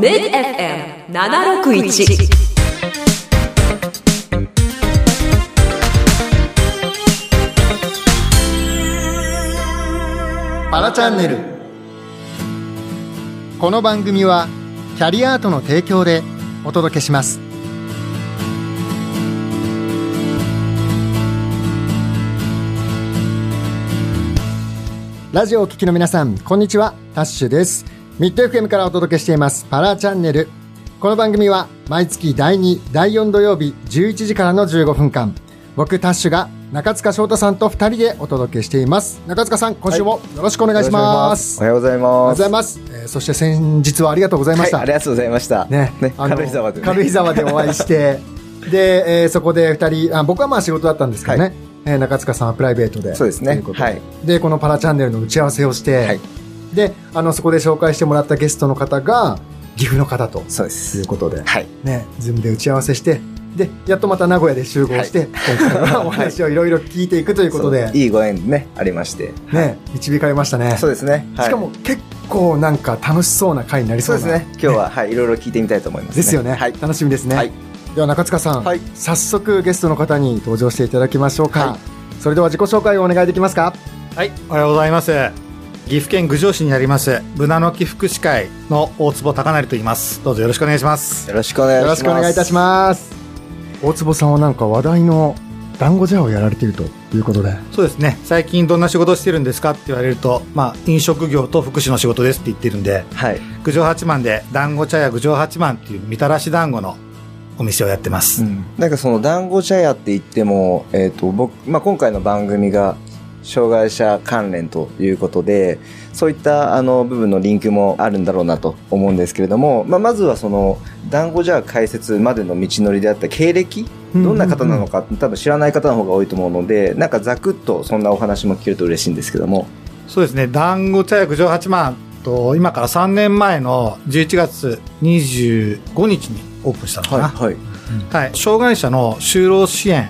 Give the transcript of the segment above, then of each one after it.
MidFM761 パラチャンネル。この番組はキャリアートの提供でお届けします。ラジオを聞きの皆さんこんにちは。タッシュです。ミッド FM からお届けしています。パラチャンネル。この番組は毎月第2第4土曜日11時からの15分間。僕タッシュが中塚翔太さんと2人でお届けしています。中塚さん今週もよろしくお願いします、おはようございおはようます。ございます、えーそして先日はありがとうございました、はい、ありがとうございました。ねあの軽井沢で、ね。軽井沢でお会いして。で、えーそこで2人あ僕はまあ仕事だったんですけどね、はい。えー中塚さんはプライベートで。そうですね。はい。でこのパラチャンネルの打ち合わせをして、はいであのそこで紹介してもらったゲストの方が岐阜の方と。いそうです。う。ことで、はい。ね、ズームで打ち合わせしてでやっとまた名古屋で集合して、今回はお話をい。ろいろ聞いていくということで、いいご縁ね、ありまして。ね、導かれましたね。そうですね。はい、しかも結構なんか楽しそうな回になりそうな。そうですね。今日は、はい、いろいろ聞いてみたいと思います、ですよね、はい。楽しみですね、はい。では中塚さん、はい。早速ゲストの方に登場していただきましょうか、はい。それでは自己紹介をお願いできますか。はい、おはようございます。岐阜県郡上市にあります、ブナの木福祉会の大坪高成と言います。どうぞよろしくお願いします。よろしくお願いしよます。ろしくお願いいたします大坪さんはなんか話題の団子茶をやられているということでそうですね、最近どんな仕事をしてるんですかって言われると、まあ、飲食業と福祉の仕事ですって言ってるんで、はい。郡上八幡で団子茶屋郡上八幡っていうみたらし団子のお店をやってます。なんかその団子茶屋って言っても、えっ、と、僕、まあ、今回の番組が、障害者関連ということで、そういったあの部分のリンクもあるんだろうなと思うんですけれども、まあ、まずはその団子茶屋開設までの道のりであった経歴、どんな方なのか、多分知らない方の方が多いと思うので、なんかざくっとそんなお話も聞けると嬉しいんですけども。そうですね、団子茶屋郡上八幡と、今から3年前の11月25日にオープンしたのかな。はい。はい、障害者の就労支援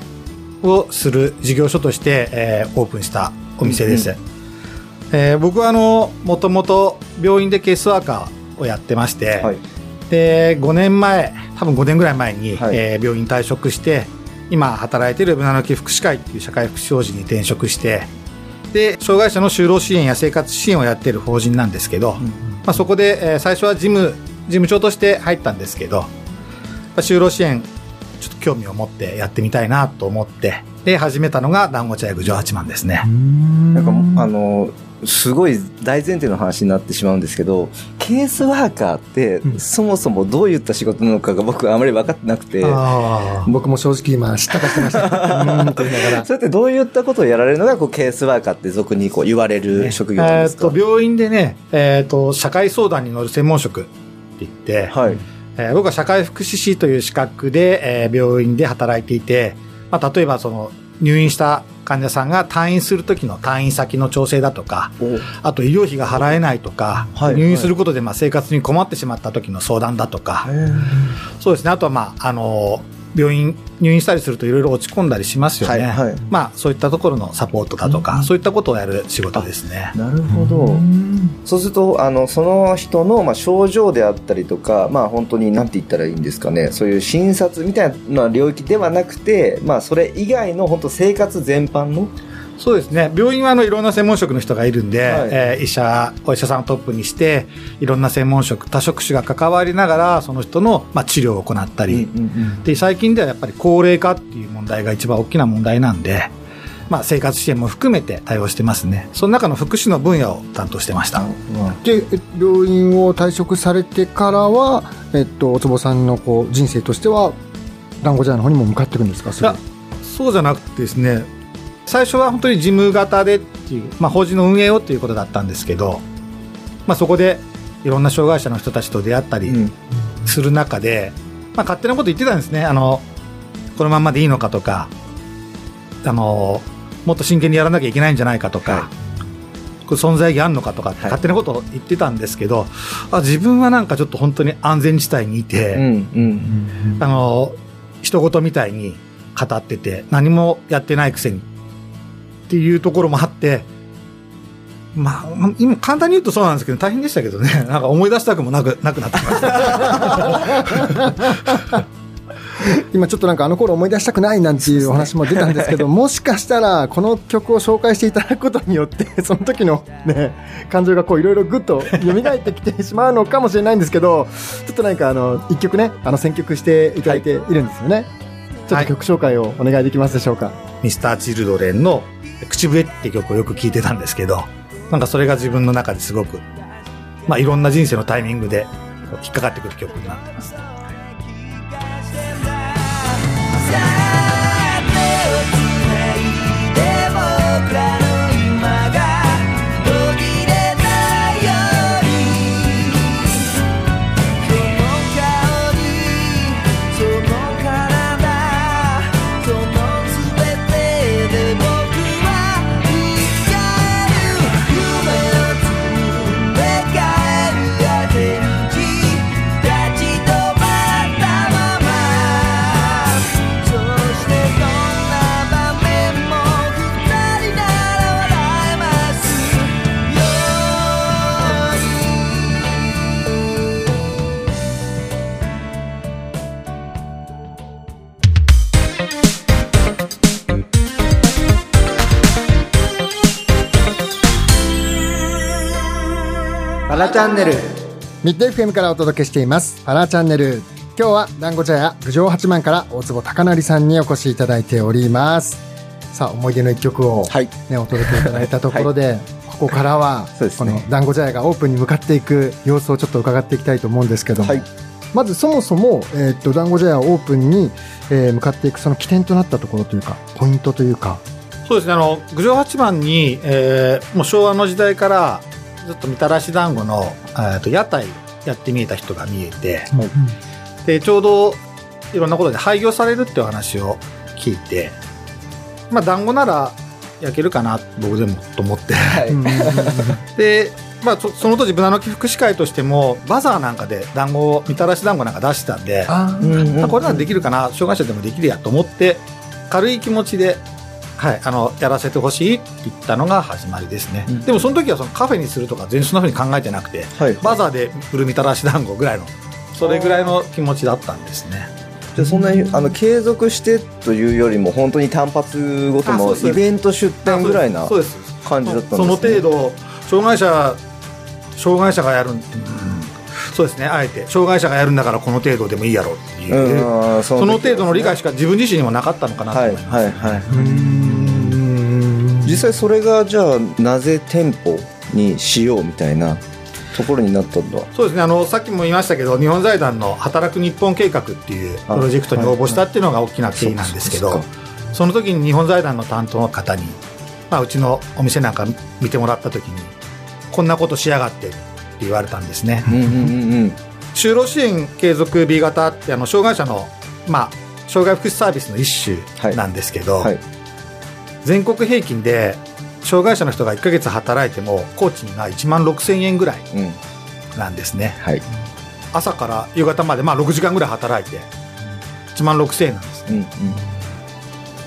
をする事業所として、えーオープンしたお店です、うんえー僕はあのもともと病院でケースワーカーをやってまして、はい。で5年前多分5年ぐらい前に、はい。えー病院退職して今働いているブナの木福祉会っていう社会福祉法人に転職してで障害者の就労支援や生活支援をやっている法人なんですけど、まあ、そこで、えー最初は事務事務長として入ったんですけど、まあ就労支援ちょっと興味を持ってやってみたいなと思ってで始めたのが団子茶屋郡上八幡ですね、なんかあの、すごい大前提の話になってしまうんですけど、ケースワーカーって、うん。そもそもどういった仕事なのかが僕はあまり分かってなくて、僕も正直今知ったかしてました。うーんと言いながら。それってどういったことをやられるのがこうケースワーカーって俗にこう言われる職業なんですか、えーっと病院でね、えーっと社会相談に乗る専門職って言って、はい。えー僕は社会福祉士という資格で、えー病院で働いていて、まあ、例えばその入院した患者さんが退院する時の退院先の調整だとか、あと医療費が払えないとか、はい入院することでまあ生活に困ってしまった時の相談だとか、そうですね、あとはまあ、あの病院入院したりするといろいろ落ち込んだりしますよね。はいはいまあ、そういったところのサポートだとか、そういったことをやる仕事ですね。なるほど。そうすると、あの、その人の、まあ、症状であったりとか、まあ、本当に、なんて言ったらいいんですかね、そういう診察みたいな領域ではなくて、まあ、それ以外の本当生活全般の、そうですね。病院はあのいろんな専門職の人がいるんで、はいえー医者、お医者さんをトップにして、いろんな専門職、多職種が関わりながら、その人の、まあ、治療を行ったり、で、最近ではやっぱり高齢化っていう問題が一番大きな問題なんで、まあ、生活支援も含めて対応してますね。その中の福祉の分野を担当してました。でえ病院を退職されてからは、えっと、大坪さんのこう人生としては団子茶屋の方にも向かっていくんですか？そうじゃなくてですね、最初は本当に事務型でっていう、まあ、法人の運営をっていうことだったんですけど、まあ、そこでいろんな障害者の人たちと出会ったりうん。する中で、まあ、勝手なこと言ってたんですね。あの、このまんまでいいのかとか、あの、もっと真剣にやらなきゃいけないんじゃないかとか、はい。これ存在意義あんのかとか勝手なことを言ってたんですけど、あ自分はなんかちょっと本当に安全地帯にいて、うんうん。あの、人事みたいに語ってて、何もやってないくせにっていうところもあって、まあ、今簡単に言うとそうなんですけど、大変でしたけどね。なんか思い出したくもなく、なくなってきました。今ちょっとなんかあの頃思い出したくないなんていうお話も出たんですけど、もしかしたらこの曲を紹介していただくことによって、その時のね、感情がこういろいろぐっと蘇ってきてしまうのかもしれないんですけど、ちょっとなんかあの、一曲ね、あの選曲していただいているんですよね。ちょっと曲紹介をお願いできますでしょうか？ミスターチルドレンの口笛って曲をよく聴いてたんですけど、なんかそれが自分の中ですごく、まあいろんな人生のタイミングで引っかかってくる曲になってます。チャンネル。ミッド FM からお届けしています。パラチャンネル。今日は団子茶屋郡上八幡から大坪貴成さんにお越しいただいております。さあ思い出の一曲を、はい。ね、お届けいただいたところで、ここからは、そうですね。この団子茶屋がオープンに向かっていく様子をちょっと伺っていきたいと思うんですけども、はい。まずそもそも、えーっと団子茶屋オープンに、えー向かっていくその起点となったところというかポイントというか。そうですね、あの、郡上八幡に、えーもう昭和の時代から、ずっとみたらし団子の、えーと屋台やってみえた人が見えて、で、ちょうどいろんなことで廃業されるってお話を聞いて、まあ、団子なら焼けるかな、僕でもと思って。うん。で、まあ、そその当時、ブナの木福祉会としても、バザーなんかで団子を、みたらし団子なんか出してたんで、あー。あこれならできるかな、障害者でもできるやと思って、軽い気持ちで、はい、あの、やらせてほしいって言ったのが始まりですね。うん。でもその時はそのカフェにするとか全然そんな風に考えてなくて、はい。バザーで売るみたらし団子ぐらいの、それぐらいの気持ちだったんですね。じゃあそんなにあの継続してというよりも本当に単発ごとのイベント出店ぐらいな。感じだったんですね。その程度、障害者、障害者がやる、うん。そうですね、あえて、障害者がやるんだからこの程度でもいいやろっていう、うんうんその程度の理解ししか自分自身にもなかったのかなとはい思います。はいはい。うん実際それがじゃあなぜ店舗にしようみたいなところになったんだ？そうですね。あのさっきも言いましたけど日本財団の働く日本計画っていうプロジェクトに応募したっていうのが大きな経緯なんですけど、そっか。その時に日本財団の担当の方に、まあ、うちのお店なんか見てもらった時にこんなことしやがってって言われたんですね。うんうんうんうん就労支援継続 B 型ってあの障害者の、まあ、障害福祉サービスの一種なんですけど、はい全国平均で障害者の人が1ヶ月働いても工賃が1万6000円ぐらいうん。なんですね。はい。朝から夕方まで、まあ、6時間ぐらい働いて1万6000円なんですうんうん。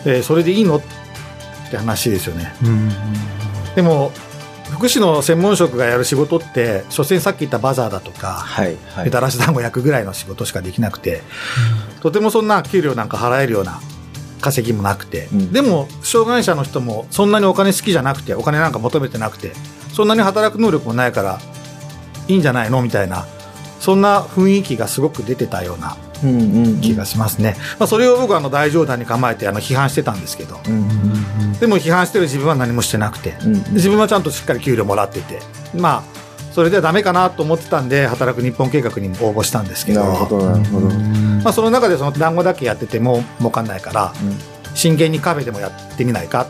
でそれでいいの？って話ですよね。うんでも福祉の専門職がやる仕事って所詮さっき言ったバザーだとかはいはい。みたらし団子焼くぐらいの仕事しかできなくて、とてもそんな給料なんか払えるような稼ぎもなくて、うん。でも障害者の人もそんなにお金好きじゃなくてお金なんか求めてなくてそんなに働く能力もないからいいんじゃないのみたいなそんな雰囲気がすごく出てたようなうんうんうん。気がしますね、まあ、それを僕はあの大冗談に構えてあの批判してたんですけど。でも批判してる自分は何もしてなくて。うんで自分はちゃんとしっかり給料もらってて。まあそれではダメかなと思ってたんで働く日本計画にも応募したんですけど。なるほどなるほど。まあ、その中でその団子だけやってても儲かんないからうん。真剣にカフェでもやってみないか？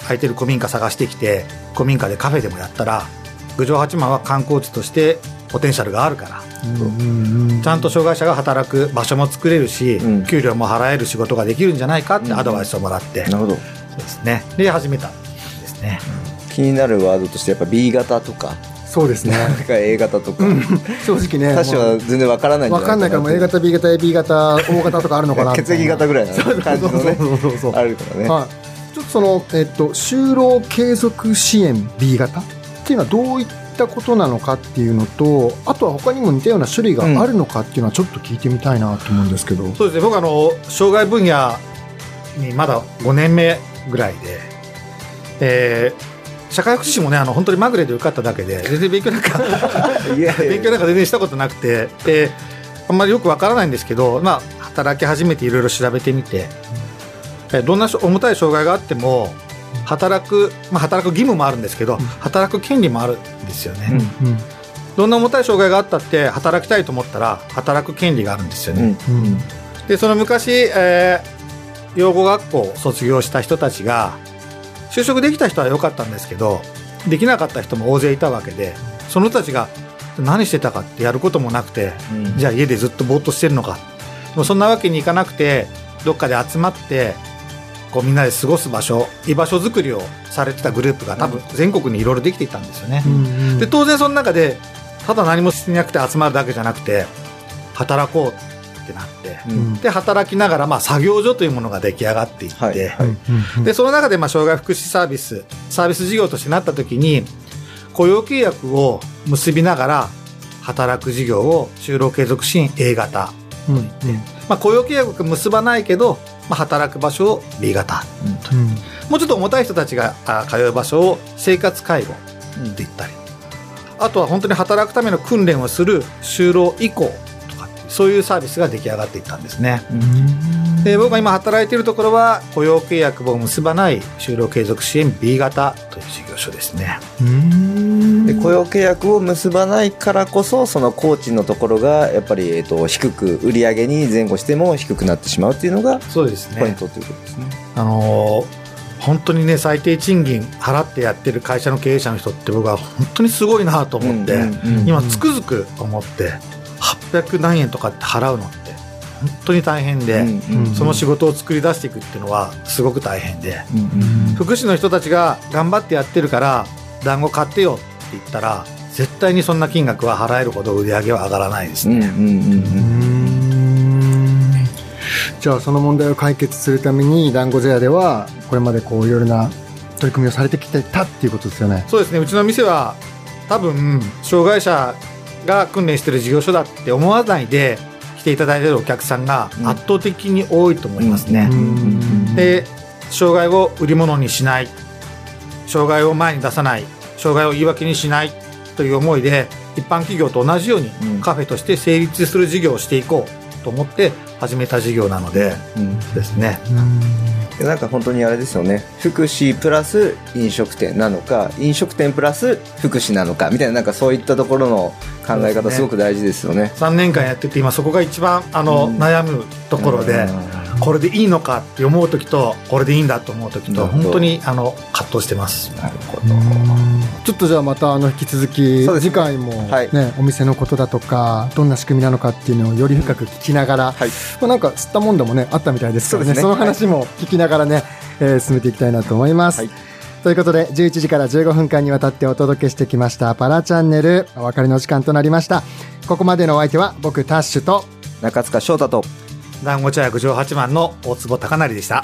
空いてる古民家探してきて古民家でカフェでもやったら郡上八幡は観光地としてポテンシャルがあるから。ちゃんと障害者が働く場所も作れるし、うん。給料も払える仕事ができるんじゃないかってアドバイスをもらって、なるほど。そうですね。で始めたんですね。気になるワードとしてやっぱ B 型とかそうですね。なんか A 型とか。正直ね他者は全然わからないんじゃ分かんないからもう A 型 B 型 AB 型 O 型とかあるのかな血液型ぐらいな感じのね。そうそうそうそうあるからね。はい、ちょっとその、えっと、就労継続支援 B 型っっていうのはどういったことなのかっていうのとあとは他にも似たような種類があるのかっていうのはちょっと聞いてみたいなと思うんですけど、そうですね。僕あの障害分野にまだ5年目ぐらいで、えー社会福祉士もねあの本当にまぐれで受かっただけで全然勉強なんか勉強なんか全然したことなくて、であんまりよくわからないんですけど、まあ、働き始めていろいろ調べてみて、えどんなし重たい障害があっても働く、まあ、働く義務もあるんですけど、働く権利もあるんですよね、うん。どんな重たい障害があったって働きたいと思ったら働く権利があるんですよね、うんうん。でその昔、えー養護学校を卒業した人たちが就職できた人は良かったんですけどできなかった人も大勢いたわけでその人たちが何してたかってやることもなくて、うん。じゃあ家でずっとぼーっとしてるのか。でもそんなわけにいかなくてどっかで集まってこうみんなで過ごす場所居場所づくりをされてたグループが多分全国にいろいろできていたんですよね。うん。で当然その中でただ何もしなくて集まるだけじゃなくて働こうってなって、うん。で働きながらまあ作業所というものが出来上がっていって、はい。はい。うんでその中でまあ障害福祉サービスサービス事業としてなった時に雇用契約を結びながら働く事業を就労継続支援 A 型、うんうん。まあ、雇用契約結ばないけど、まあ、働く場所を B 型。うん。もうちょっと重たい人たちがあ通う場所を生活介護って言ったり、あとは本当に働くための訓練をする就労移行そういうサービスが出来上がっていったんですね。で僕が今働いているところは雇用契約を結ばない就労継続支援 B 型という事業所ですね。うんで雇用契約を結ばないからこそその工賃のところがやっぱり、えっと低く売り上げに前後しても低くなってしまうっていうのがそうですね。ポイントということですね。あのー本当にね最低賃金払ってやってる会社の経営者の人って僕は本当にすごいなと思って、今つくづく思って800何円とかって払うのって本当に大変で、うんうんその仕事を作り出していくっていうのはすごく大変でうんうん福祉の人たちが頑張ってやってるから団子買ってよって言ったら絶対にそんな金額は払えるほど売り上げは上がらないですね。うんうんうんうんじゃあその問題を解決するために団子茶屋ではこれまでこういろいろな取り組みをされてきてたっていうことですよね。そうですねうちの店は多分障害者が訓練してる事業所だって思わないで来ていただいているお客さんがうん圧倒的に多いと思いますね。うんで障害を売り物にしない。障害を前に出さない。障害を言い訳にしないという思いで一般企業と同じようにうんカフェとして成立する事業をしていこうと思って始めた事業なのでうん。ですね。でなんか本当にあれですよね。福祉プラス飲食店なのか飲食店プラス福祉なのかみたいななんかそういったところの考え方すね。すごく大事ですよね。3年間やってて今そこが一番あの、うん。悩むところでこれでいいのかって思う時とこれでいいんだと思う時と本当にあの葛藤してます。なるほちょっとじゃあまたあの引き続き次回もね、はい。お店のことだとかどんな仕組みなのかっていうのをより深く聞きながら、はい。まあ、なんか吸ったもんだもねあったみたいですからね。ね。その話も聞きながらね、えー進めていきたいなと思います。はい。ということで11時から15分間にわたってお届けしてきましたパラチャンネルお別れの時間となりました。ここまでのお相手は僕タッシュと中塚翔太と団子茶屋九条八幡の大坪高成でした。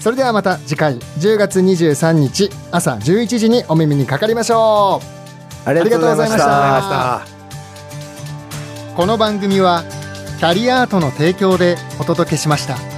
それではまた次回10月23日朝11時にお耳にかかりましょうありがとうございましたた。ありがとうございました。この番組はキャリアートの提供でお届けしました。